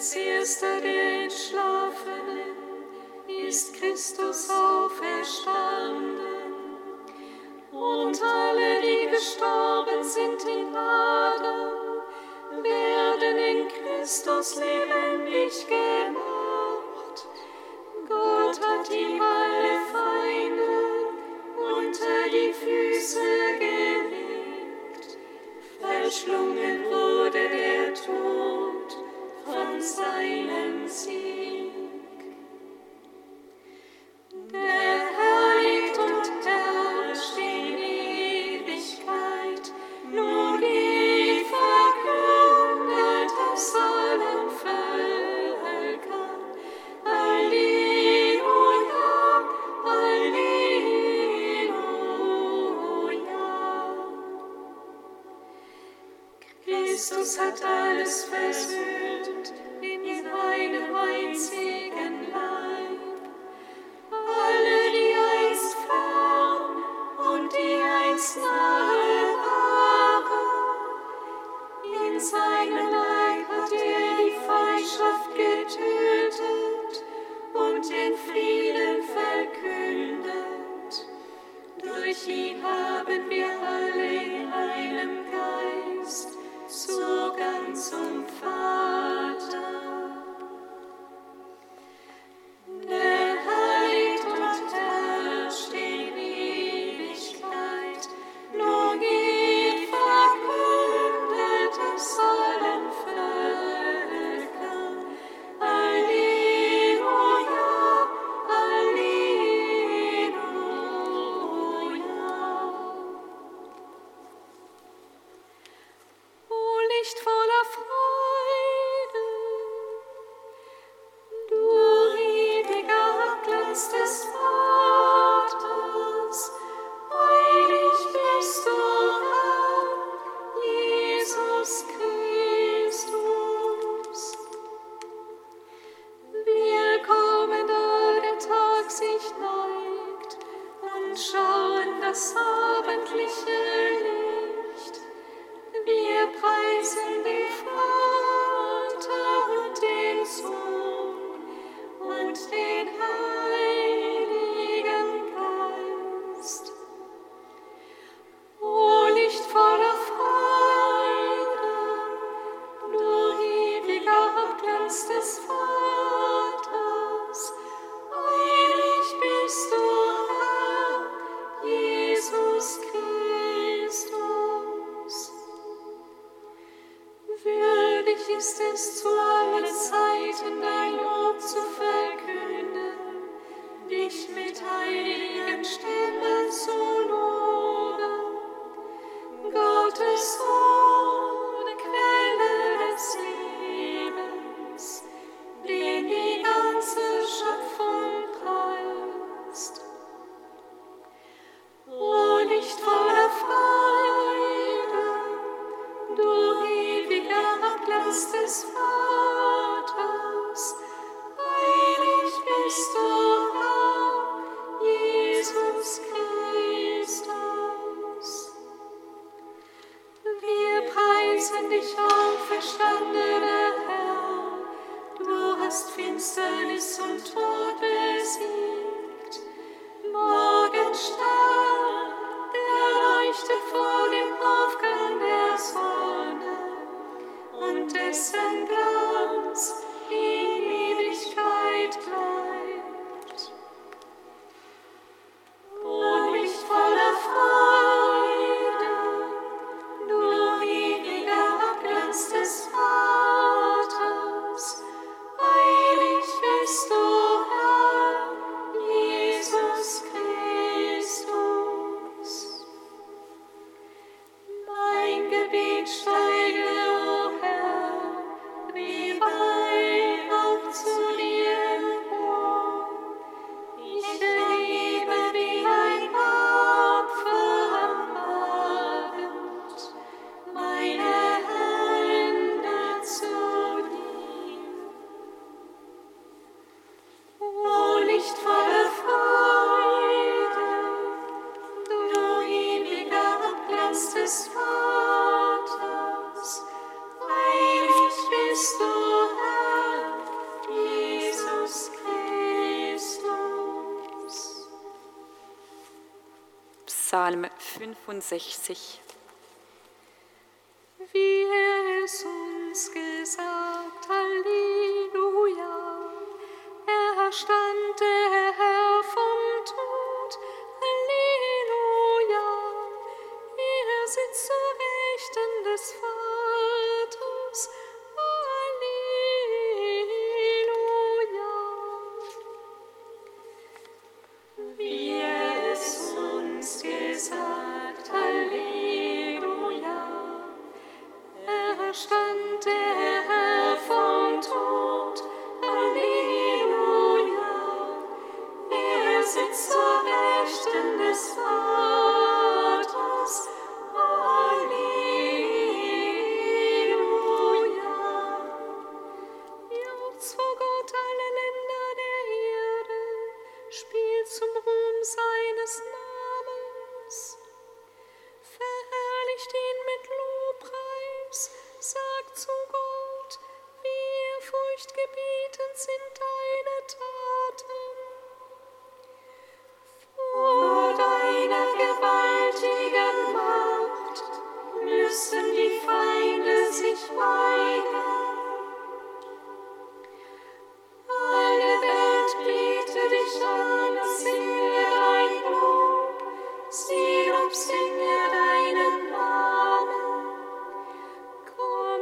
Als erster der Entschlafenen ist Christus auferstanden. Und alle, die gestorben sind in Adam, werden in Christus lebendig gemacht. Gott hat ihm alle Feinde unter die Füße gelegt. Verschlungen wurde der Tod. sign and see Frieden verkündet. Durch ihn haben wir alle in einem Geist so ganz zum Vater. sich, sich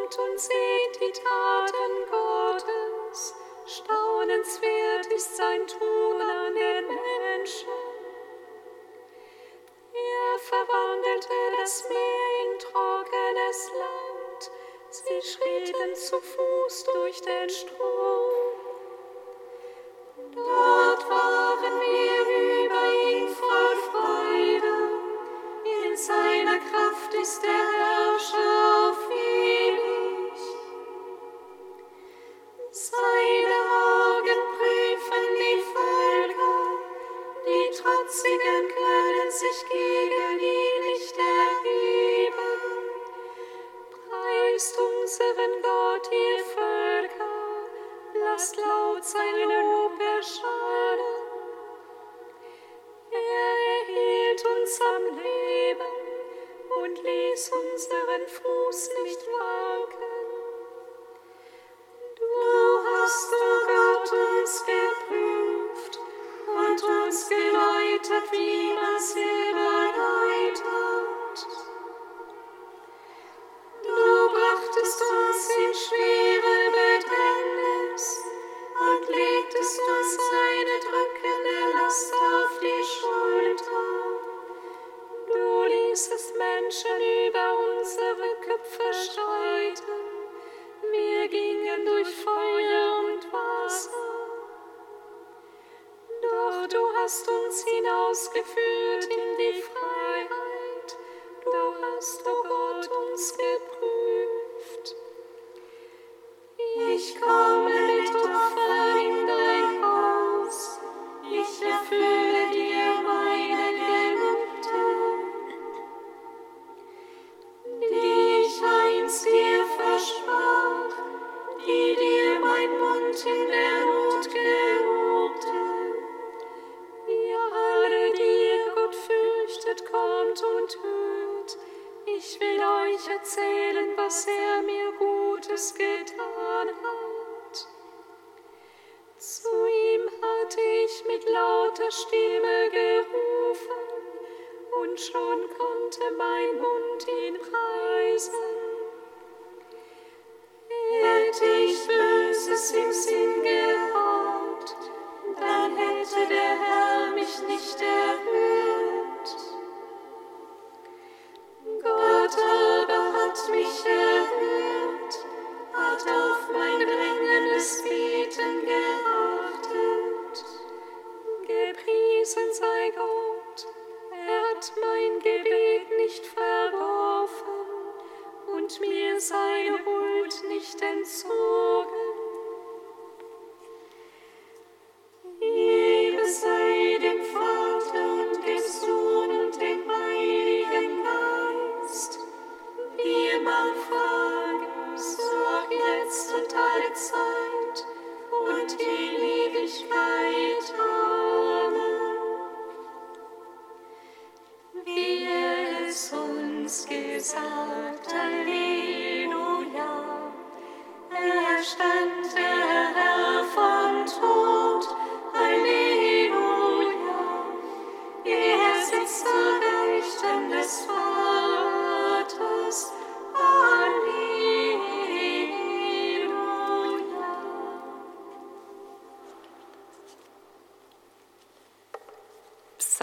Hört und seht die Taten Gottes, staunenswert ist sein Tun an den Menschen. Er verwandelte das Meer in trockenes Land, sie schritten zu Fuß durch den Strom. Dort waren wir über ihn voll Freude, in seiner Kraft ist er. lasst laut sein Lob erschallen. Er erhielt uns am Leben und ließ unseren Fuß nicht wanken. Du hast, o oh Gott, uns geprüft und uns geleitet, wie man sie bereitet.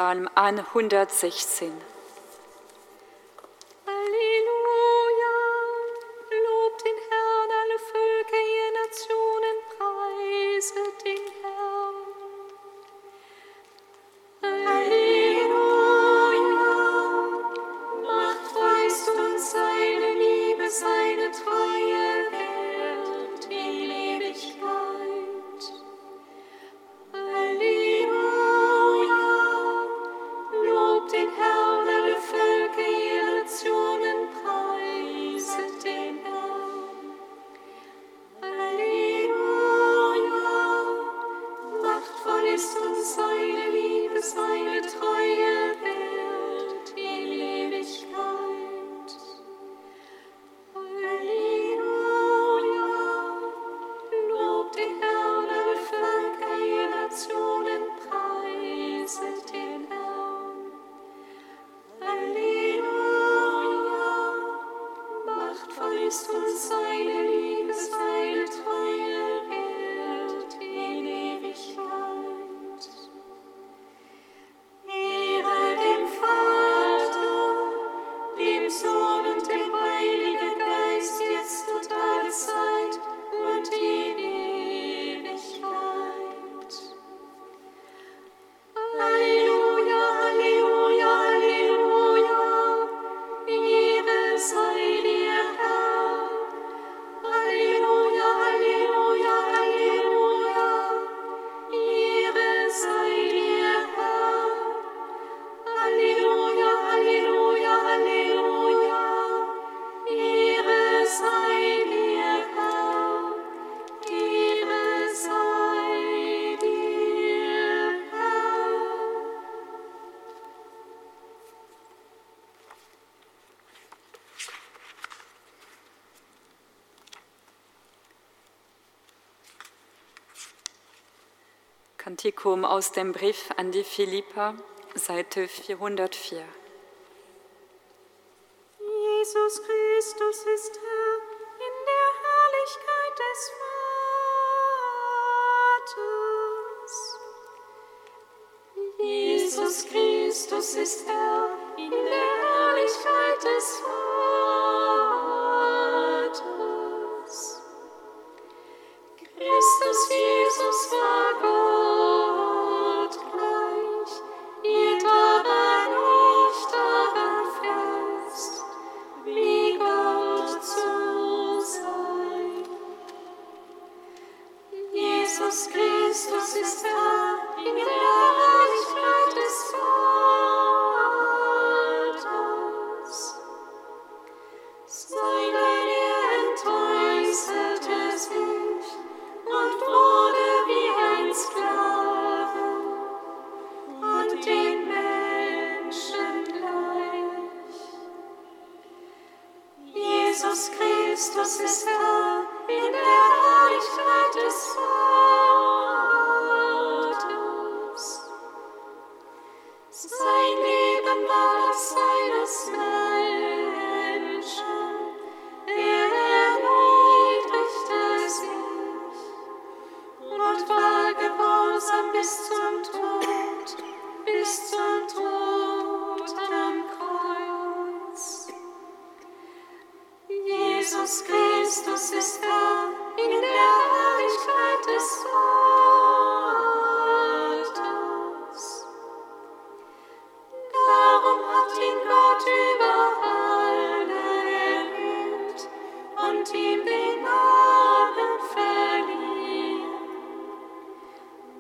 Psalm 116. Evangelikum aus dem Brief an die Philippa, Seite 404.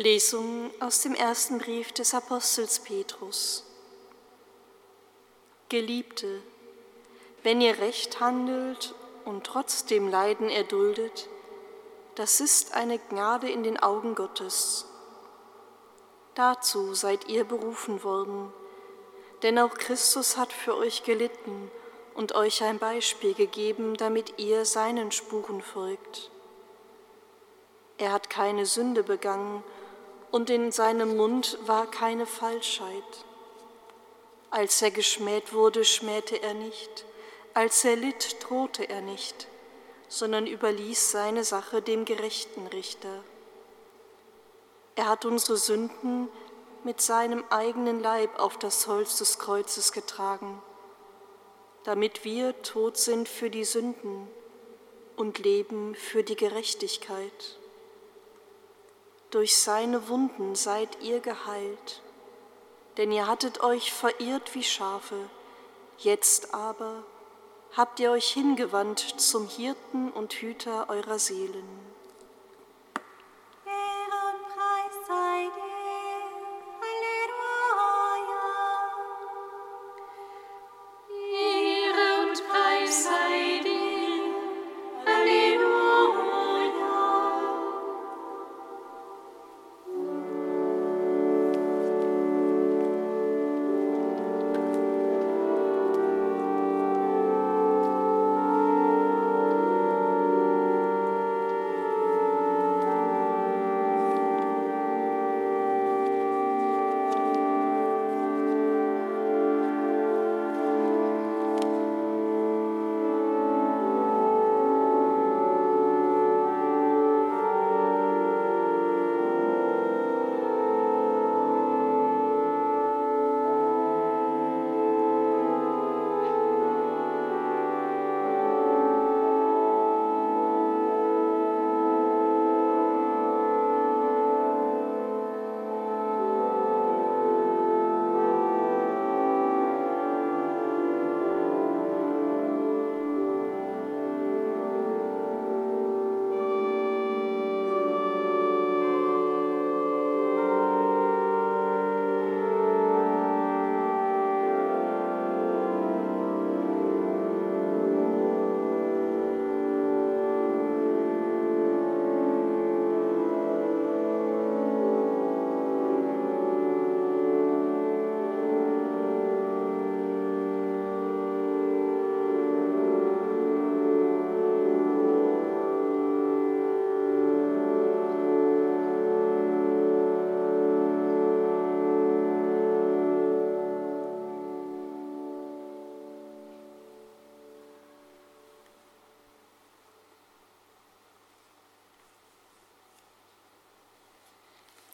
Lesung aus dem ersten Brief des Apostels Petrus. Geliebte, wenn ihr recht handelt und trotzdem Leiden erduldet, das ist eine Gnade in den Augen Gottes. Dazu seid ihr berufen worden, denn auch Christus hat für euch gelitten und euch ein Beispiel gegeben, damit ihr seinen Spuren folgt. Er hat keine Sünde begangen und in seinem Mund war keine Falschheit. Als er geschmäht wurde, schmähte er nicht, als er litt, drohte er nicht, sondern überließ seine Sache dem gerechten Richter. Er hat unsere Sünden mit seinem eigenen Leib auf das Holz des Kreuzes getragen, damit wir tot sind für die Sünden und leben für die Gerechtigkeit. Durch seine Wunden seid ihr geheilt, denn ihr hattet euch verirrt wie Schafe, jetzt aber habt ihr euch hingewandt zum Hirten und Hüter eurer Seelen.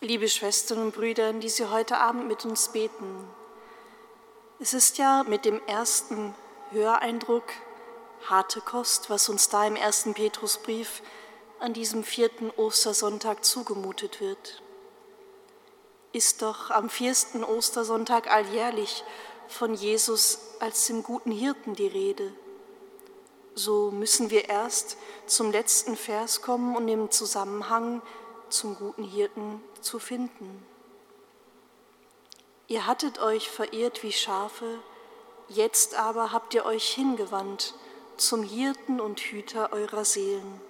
Liebe Schwestern und Brüder, die Sie heute Abend mit uns beten. Es ist ja mit dem ersten Höreindruck harte Kost, was uns da im ersten Petrusbrief an diesem vierten Ostersonntag zugemutet wird. Ist doch am vierten Ostersonntag alljährlich von Jesus als dem guten Hirten die Rede. So müssen wir erst zum letzten Vers kommen und im Zusammenhang zum guten Hirten zu finden. Ihr hattet euch verirrt wie Schafe, jetzt aber habt ihr euch hingewandt zum Hirten und Hüter eurer Seelen.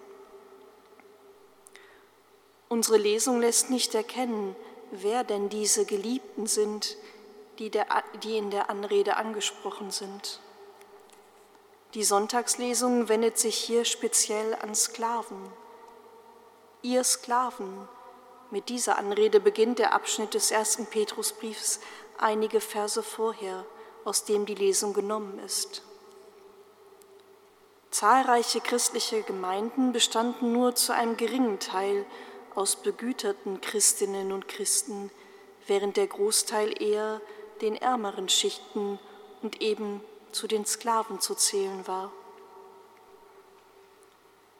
Unsere Lesung lässt nicht erkennen, wer denn diese Geliebten sind, die, der, die in der Anrede angesprochen sind. Die Sonntagslesung wendet sich hier speziell an Sklaven. Ihr Sklaven, mit dieser Anrede beginnt der Abschnitt des ersten Petrusbriefs einige Verse vorher, aus dem die Lesung genommen ist. Zahlreiche christliche Gemeinden bestanden nur zu einem geringen Teil aus begüterten Christinnen und Christen, während der Großteil eher den ärmeren Schichten und eben zu den Sklaven zu zählen war.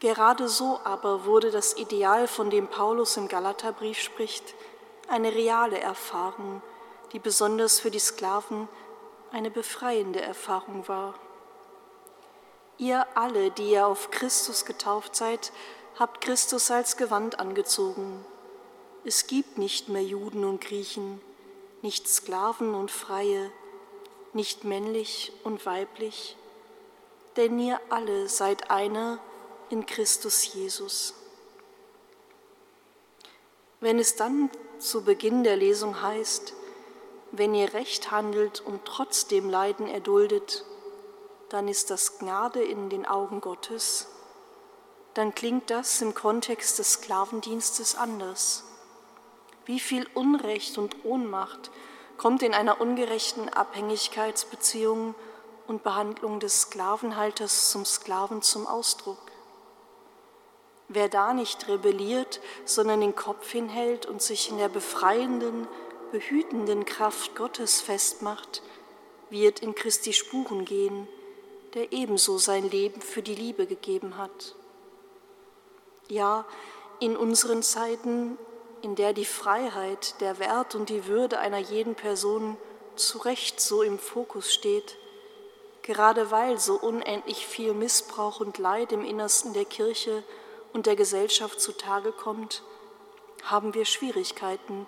Gerade so aber wurde das Ideal, von dem Paulus im Galaterbrief spricht, eine reale Erfahrung, die besonders für die Sklaven eine befreiende Erfahrung war. Ihr alle, die ihr auf Christus getauft seid, habt Christus als Gewand angezogen. Es gibt nicht mehr Juden und Griechen, nicht Sklaven und Freie, nicht männlich und weiblich, denn ihr alle seid einer in Christus Jesus. Wenn es dann zu Beginn der Lesung heißt, wenn ihr recht handelt und trotzdem Leiden erduldet, dann ist das Gnade in den Augen Gottes, dann klingt das im Kontext des Sklavendienstes anders. Wie viel Unrecht und Ohnmacht kommt in einer ungerechten Abhängigkeitsbeziehung und Behandlung des Sklavenhalters zum Sklaven zum Ausdruck? Wer da nicht rebelliert, sondern den Kopf hinhält und sich in der befreienden, behütenden Kraft Gottes festmacht, wird in Christi Spuren gehen, der ebenso sein Leben für die Liebe gegeben hat. Ja, in unseren Zeiten, in der die Freiheit, der Wert und die Würde einer jeden Person zu Recht so im Fokus steht, gerade weil so unendlich viel Missbrauch und Leid im Innersten der Kirche und der Gesellschaft zutage kommt, haben wir Schwierigkeiten,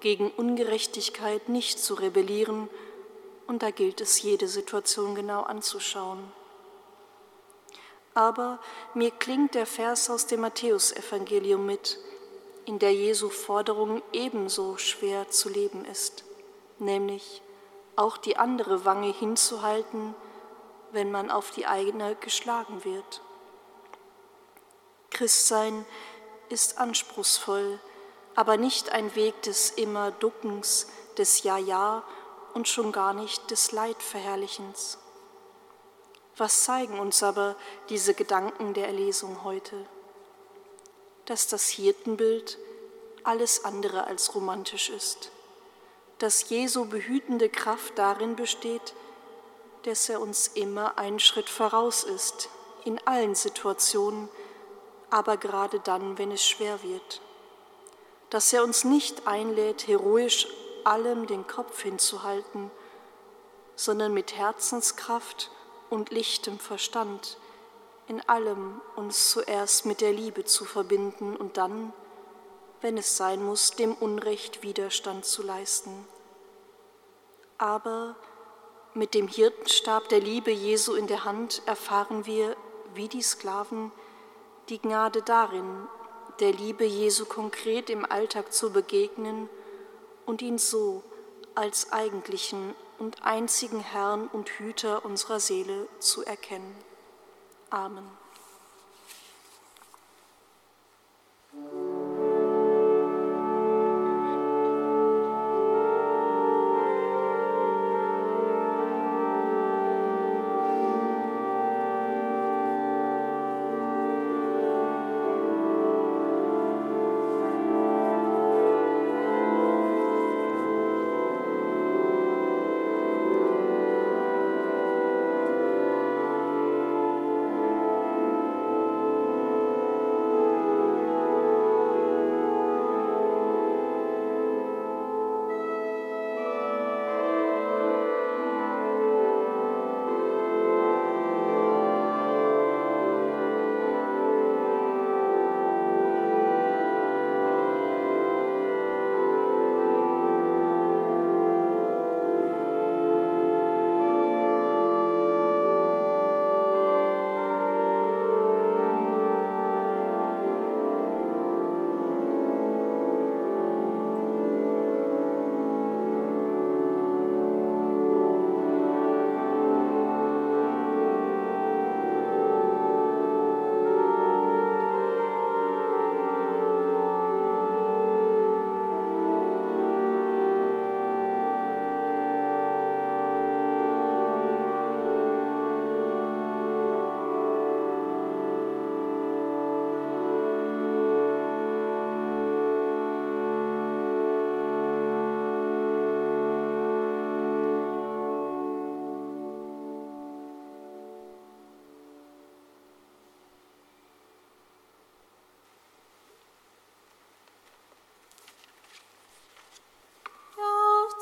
gegen Ungerechtigkeit nicht zu rebellieren, und da gilt es, jede Situation genau anzuschauen. Aber mir klingt der Vers aus dem Matthäusevangelium mit, in der Jesu Forderung ebenso schwer zu leben ist, nämlich auch die andere Wange hinzuhalten, wenn man auf die eigene geschlagen wird. Christsein ist anspruchsvoll, aber nicht ein Weg des immer Duckens, des Ja-Ja und schon gar nicht des Leidverherrlichens. Was zeigen uns aber diese Gedanken der Erlesung heute? Dass das Hirtenbild alles andere als romantisch ist, dass Jesu behütende Kraft darin besteht, dass er uns immer einen Schritt voraus ist, in allen Situationen, aber gerade dann, wenn es schwer wird. Dass er uns nicht einlädt, heroisch allem den Kopf hinzuhalten, sondern mit Herzenskraft und lichtem Verstand in allem uns zuerst mit der Liebe zu verbinden und dann, wenn es sein muss, dem Unrecht Widerstand zu leisten. Aber mit dem Hirtenstab der Liebe Jesu in der Hand erfahren wir, wie die Sklaven, die Gnade darin, der Liebe Jesu konkret im Alltag zu begegnen und ihn so als eigentlichen und einzigen Herrn und Hüter unserer Seele zu erkennen. Amen.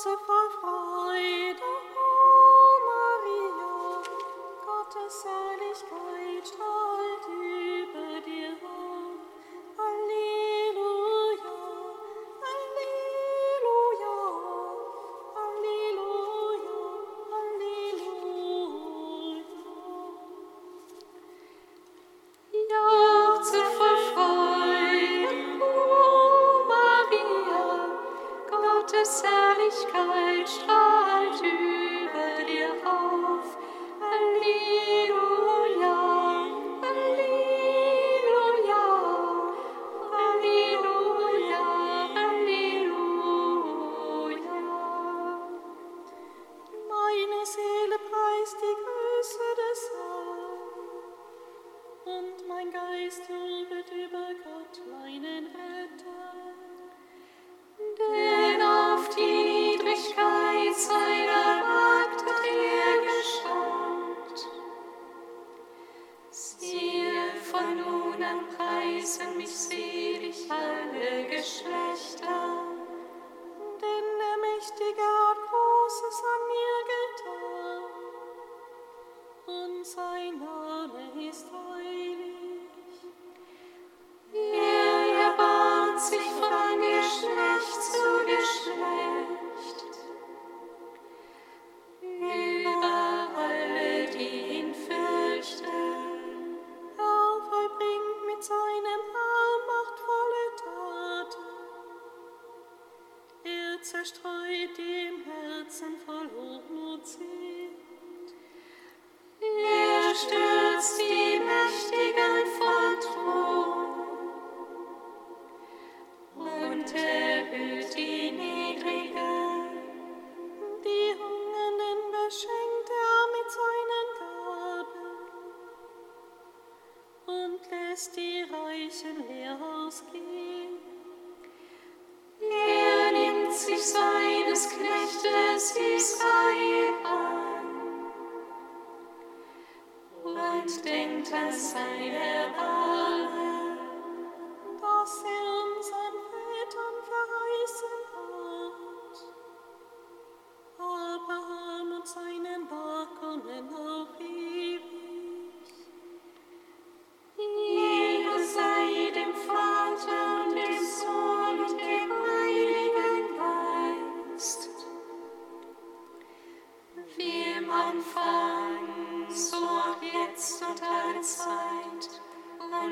Herze voll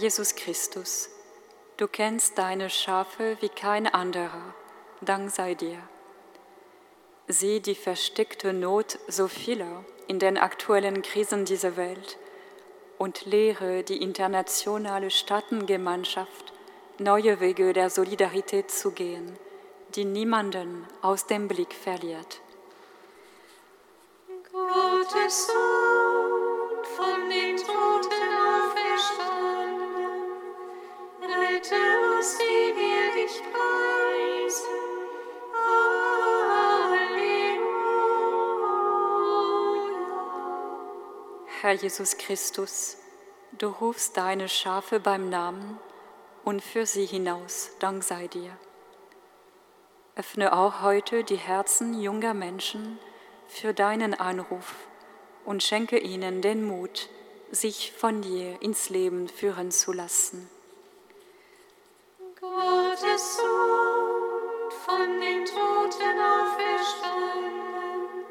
Jesus Christus, du kennst deine Schafe wie kein anderer. Dank sei dir. Sieh die versteckte Not so vieler in den aktuellen Krisen dieser Welt und lehre die internationale Staatengemeinschaft, neue Wege der Solidarität zu gehen, die niemanden aus dem Blick verliert. Gottes Sohn, von den Toten Herr Jesus Christus, du rufst deine Schafe beim Namen und für sie hinaus, Dank sei dir. Öffne auch heute die Herzen junger Menschen für deinen Anruf und schenke ihnen den Mut, sich von dir ins Leben führen zu lassen. Gottes Sohn, von den Toten auferstanden,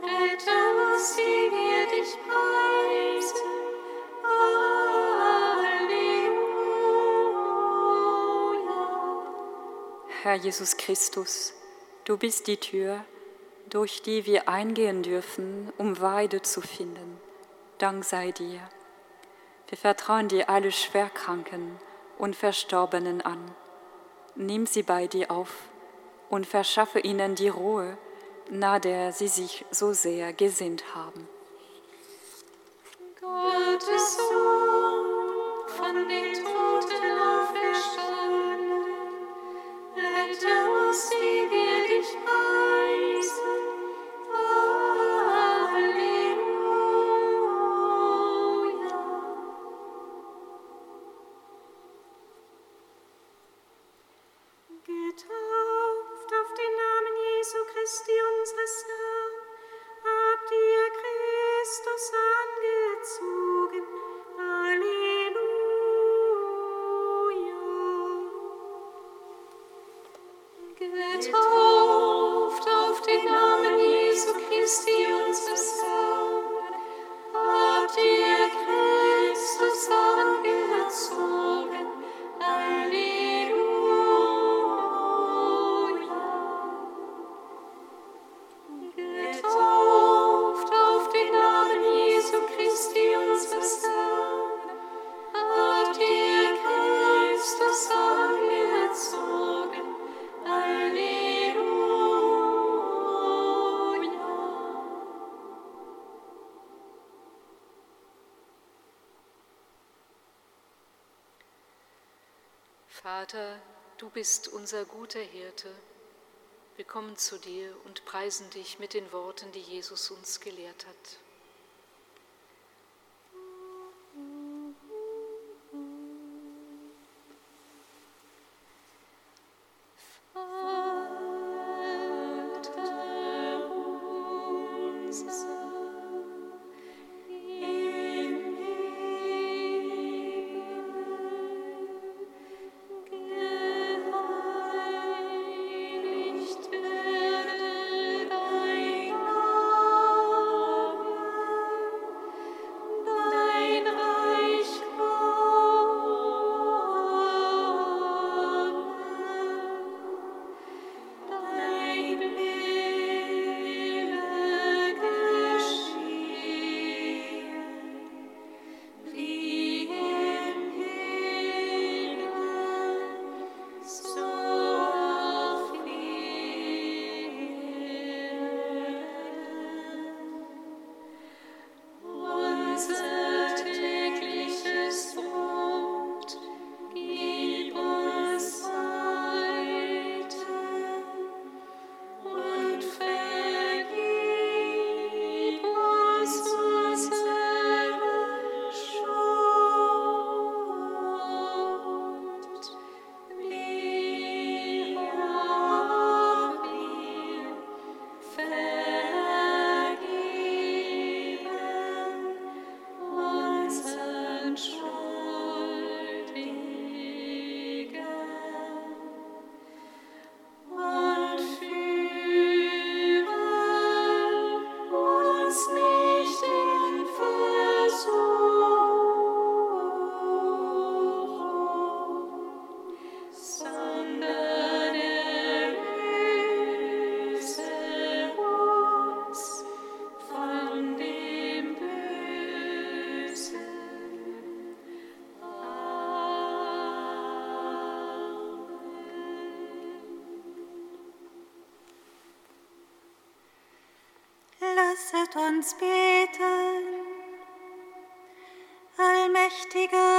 rette uns, die wir dich preisen. Halleluja. Herr Jesus Christus, du bist die Tür, durch die wir eingehen dürfen, um Weide zu finden. Dank sei dir. Wir vertrauen dir alle Schwerkranken und Verstorbenen an. Nimm sie bei dir auf und verschaffe ihnen die Ruhe, nach der sie sich so sehr gesehnt haben. Gottes Sohn, von den Toten auferstanden, rette uns, die wir dich preisen. Vater, du bist unser guter Hirte. Wir kommen zu dir und preisen dich mit den Worten, die Jesus uns gelehrt hat. Uns beten. Allmächtiger,